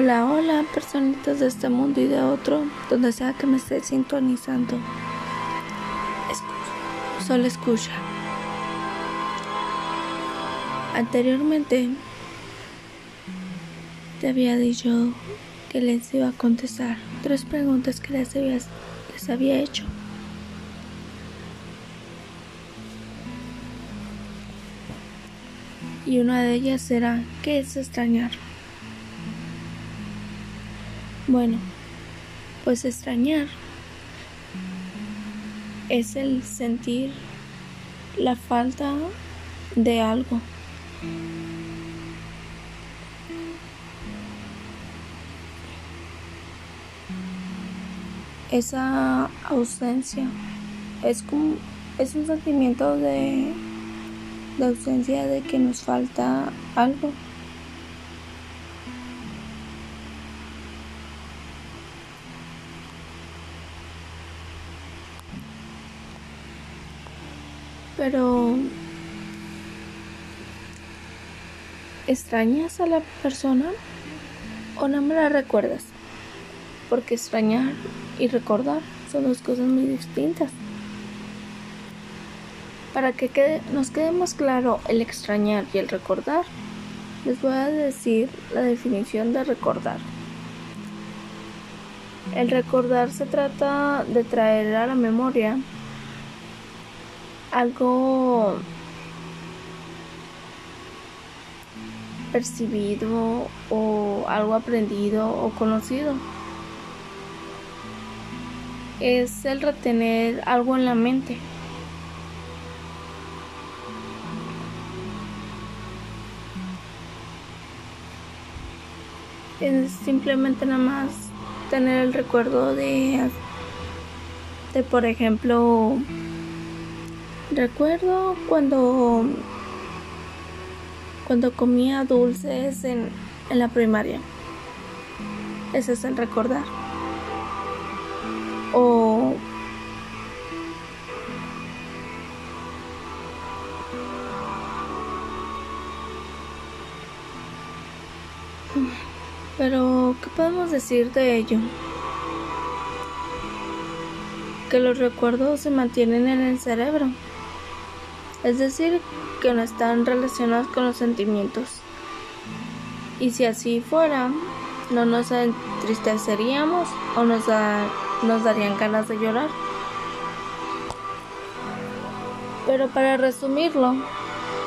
Hola, hola, personitas de este mundo y de otro, donde sea que me esté sintonizando. Solo escucha. Anteriormente te había dicho que les iba a contestar tres preguntas que les les había hecho. Y una de ellas era, ¿qué es extrañar? Bueno, pues extrañar es el sentir la falta de algo. Esa ausencia es como es un sentimiento de, de ausencia de que nos falta algo. Pero ¿extrañas a la persona o no me la recuerdas? Porque extrañar y recordar son dos cosas muy distintas. Para que nos quede más claro el extrañar y el recordar, les voy a decir la definición de recordar. El recordar se trata de traer a la memoria algo percibido o algo aprendido o conocido. Es el retener algo en la mente. Es simplemente nada más tener el recuerdo de, de por ejemplo, Recuerdo cuando cuando comía dulces en, en la primaria. Ese es el recordar. O Pero, ¿qué podemos decir de ello? Que los recuerdos se mantienen en el cerebro es decir, que no están relacionados con los sentimientos. Y si así fuera, no nos entristeceríamos o nos, nos darían ganas de llorar. Pero para resumirlo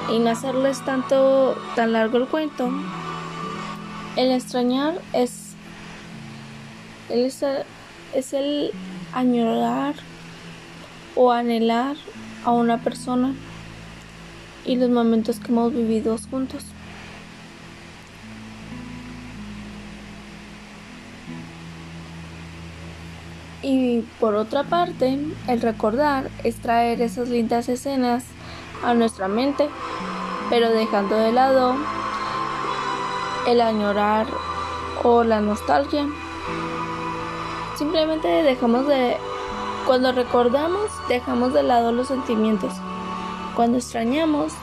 y no hacerles tanto tan largo el cuento, el extrañar es el, es el añorar o anhelar a una persona y los momentos que hemos vivido juntos. Y por otra parte, el recordar es traer esas lindas escenas a nuestra mente, pero dejando de lado el añorar o la nostalgia. Simplemente dejamos de... Cuando recordamos, dejamos de lado los sentimientos cuando extrañamos,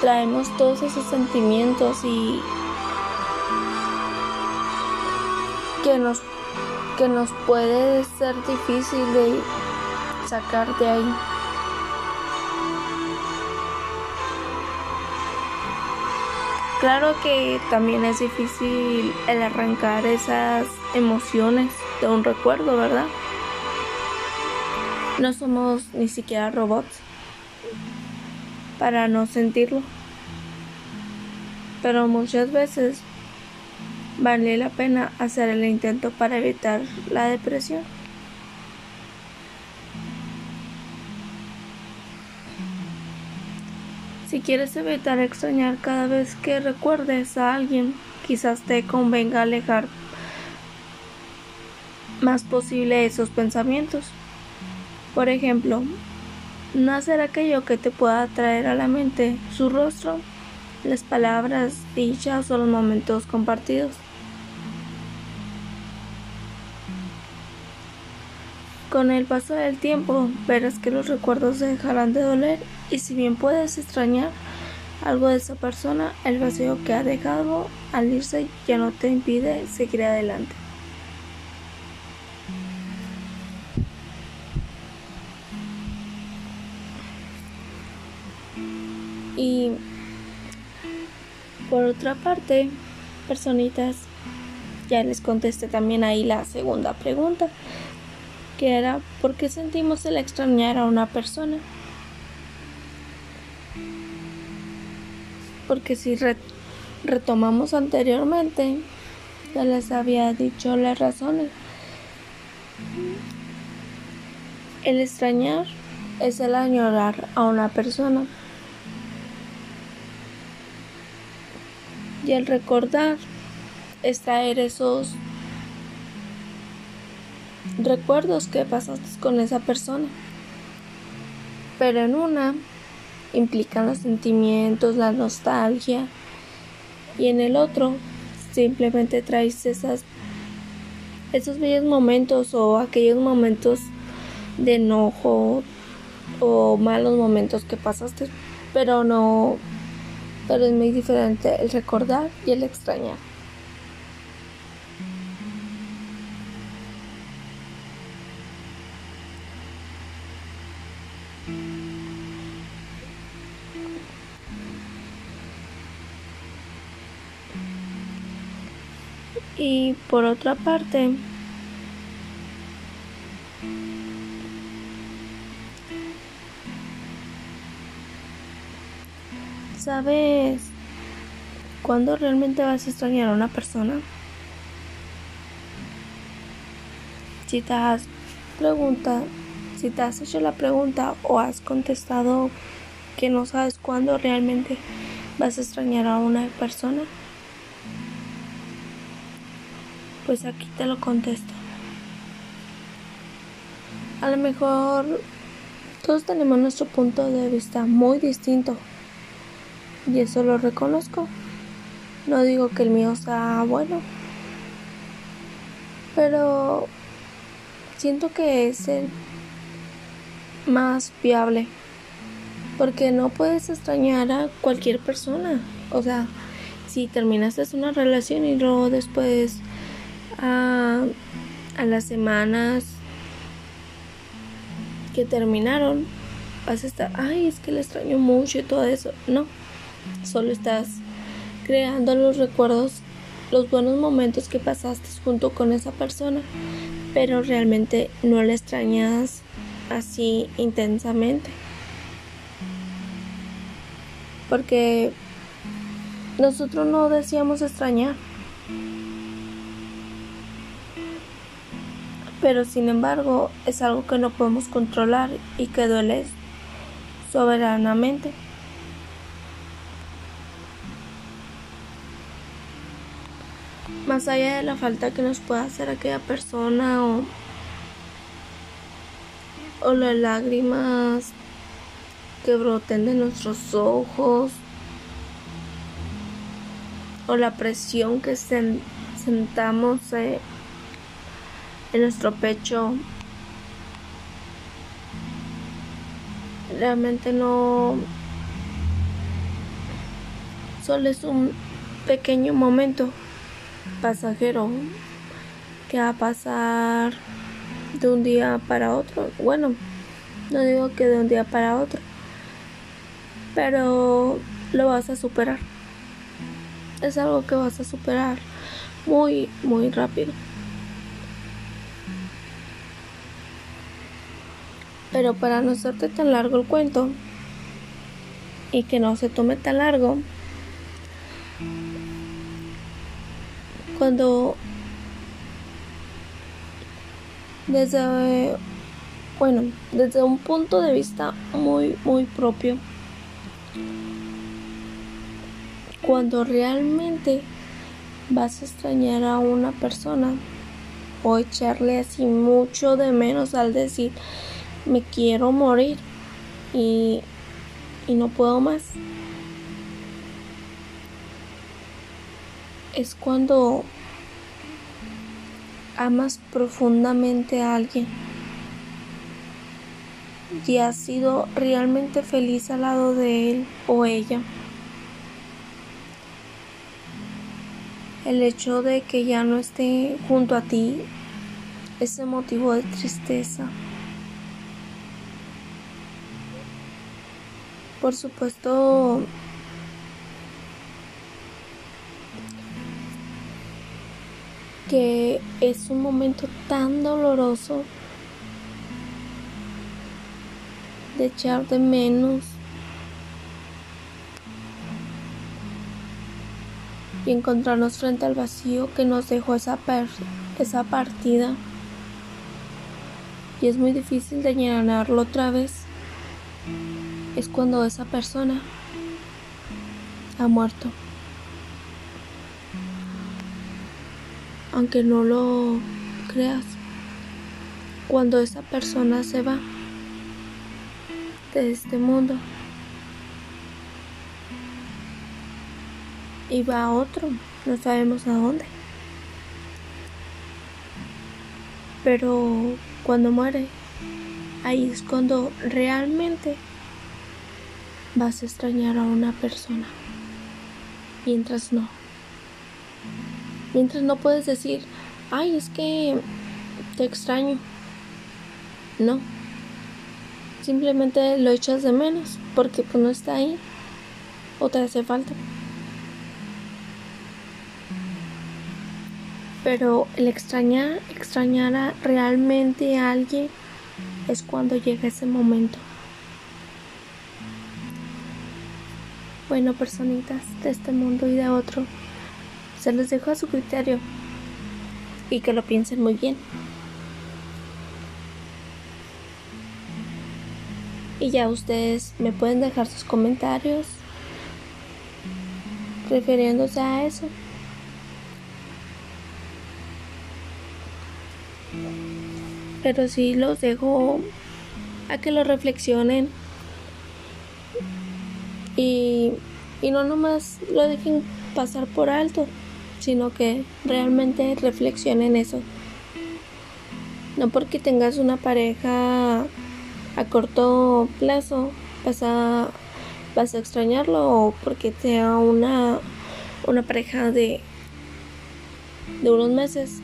traemos todos esos sentimientos y que nos, que nos puede ser difícil de sacar de ahí. Claro que también es difícil el arrancar esas emociones de un recuerdo, ¿verdad? No somos ni siquiera robots para no sentirlo. Pero muchas veces vale la pena hacer el intento para evitar la depresión. Si quieres evitar extrañar cada vez que recuerdes a alguien, quizás te convenga alejar más posible esos pensamientos. Por ejemplo, no hacer aquello que te pueda traer a la mente su rostro, las palabras dichas o los momentos compartidos. Con el paso del tiempo verás que los recuerdos dejarán de doler y si bien puedes extrañar, algo de esa persona, el vacío que ha dejado al irse ya no te impide seguir adelante. Por otra parte, personitas, ya les contesté también ahí la segunda pregunta, que era ¿por qué sentimos el extrañar a una persona? Porque si retomamos anteriormente, ya les había dicho las razones. El extrañar es el añorar a una persona. Y el recordar es traer esos recuerdos que pasaste con esa persona. Pero en una implican los sentimientos, la nostalgia. Y en el otro simplemente traes esas esos bellos momentos o aquellos momentos de enojo o malos momentos que pasaste, pero no pero es muy diferente el recordar y el extrañar. Y por otra parte, ¿Sabes cuándo realmente vas a extrañar a una persona? Si te has preguntado, si te has hecho la pregunta o has contestado que no sabes cuándo realmente vas a extrañar a una persona, pues aquí te lo contesto. A lo mejor todos tenemos nuestro punto de vista muy distinto y eso lo reconozco. No digo que el mío sea bueno, pero siento que es el más viable porque no puedes extrañar a cualquier persona. O sea, si terminaste una relación y luego después a, a las semanas que terminaron vas a estar, ay, es que le extraño mucho y todo eso. No, Solo estás creando los recuerdos, los buenos momentos que pasaste junto con esa persona, pero realmente no la extrañas así intensamente. Porque nosotros no decíamos extrañar. Pero sin embargo es algo que no podemos controlar y que duele soberanamente. Más allá de la falta que nos pueda hacer aquella persona o, o las lágrimas que broten de nuestros ojos o la presión que sentamos eh, en nuestro pecho. Realmente no solo es un pequeño momento pasajero que va a pasar de un día para otro. Bueno, no digo que de un día para otro, pero lo vas a superar. Es algo que vas a superar muy, muy rápido. Pero para no hacerte tan largo el cuento y que no se tome tan largo, cuando desde bueno desde un punto de vista muy muy propio cuando realmente vas a extrañar a una persona o echarle así mucho de menos al decir me quiero morir y, y no puedo más es cuando amas profundamente a alguien y has sido realmente feliz al lado de él o ella. El hecho de que ya no esté junto a ti es motivo de tristeza. Por supuesto, que es un momento tan doloroso de echar de menos y encontrarnos frente al vacío que nos dejó esa, esa partida. Y es muy difícil de llenarlo otra vez. Es cuando esa persona ha muerto. Aunque no lo creas, cuando esa persona se va de este mundo, y va a otro, no sabemos a dónde. Pero cuando muere, ahí es cuando realmente vas a extrañar a una persona. Mientras no. Mientras no puedes decir, ay, es que te extraño. No. Simplemente lo echas de menos porque pues no está ahí o te hace falta. Pero el extrañar, extrañar a realmente a alguien es cuando llega ese momento. Bueno, personitas de este mundo y de otro, se les dejo a su criterio y que lo piensen muy bien. Y ya ustedes me pueden dejar sus comentarios refiriéndose a eso. pero sí los dejo a que lo reflexionen y, y no nomás lo dejen pasar por alto, sino que realmente reflexionen eso. No porque tengas una pareja a corto plazo vas a, vas a extrañarlo o porque sea una, una pareja de, de unos meses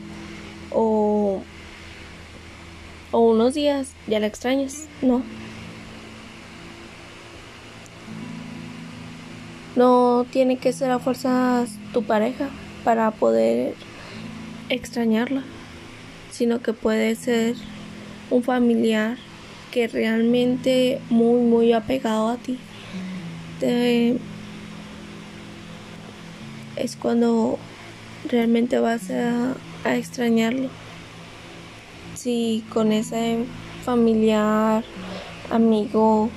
o o unos días ya la extrañas. No. No tiene que ser a fuerzas tu pareja para poder extrañarla, sino que puede ser un familiar que realmente muy muy apegado a ti. es cuando realmente vas a, a extrañarlo si con ese familiar, amigo,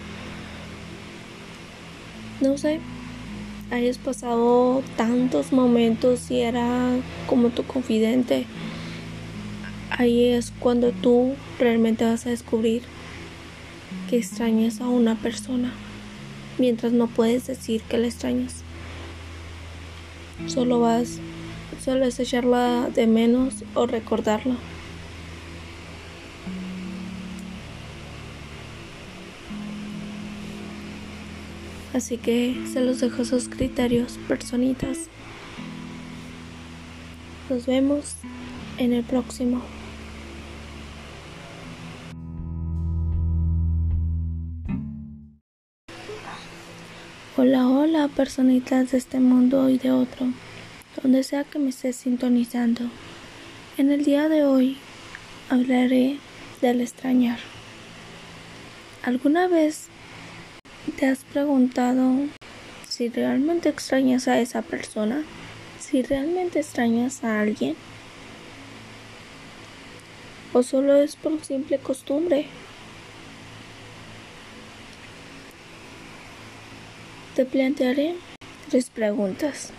no sé, hayas pasado tantos momentos y era como tu confidente, ahí es cuando tú realmente vas a descubrir que extrañas a una persona, mientras no puedes decir que la extrañas. Solo vas, solo es echarla de menos o recordarla. Así que se los dejo sus criterios, personitas. Nos vemos en el próximo. Hola, hola, personitas de este mundo y de otro, donde sea que me estés sintonizando. En el día de hoy hablaré del extrañar. ¿Alguna vez ¿Te has preguntado si realmente extrañas a esa persona? ¿Si realmente extrañas a alguien? ¿O solo es por simple costumbre? Te plantearé tres preguntas.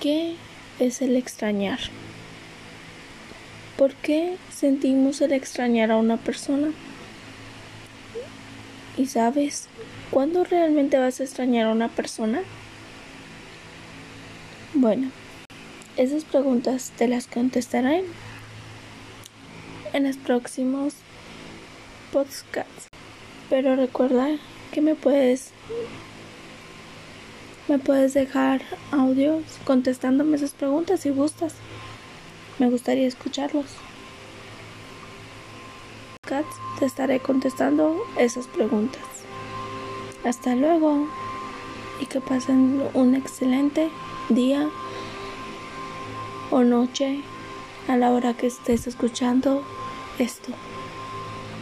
¿Qué es el extrañar? ¿Por qué sentimos el extrañar a una persona? ¿Y sabes cuándo realmente vas a extrañar a una persona? Bueno, esas preguntas te las contestaré en los próximos podcasts. Pero recuerda que me puedes Me puedes dejar audios contestándome esas preguntas si gustas. Me gustaría escucharlos. Te estaré contestando esas preguntas. Hasta luego y que pasen un excelente día o noche a la hora que estés escuchando esto.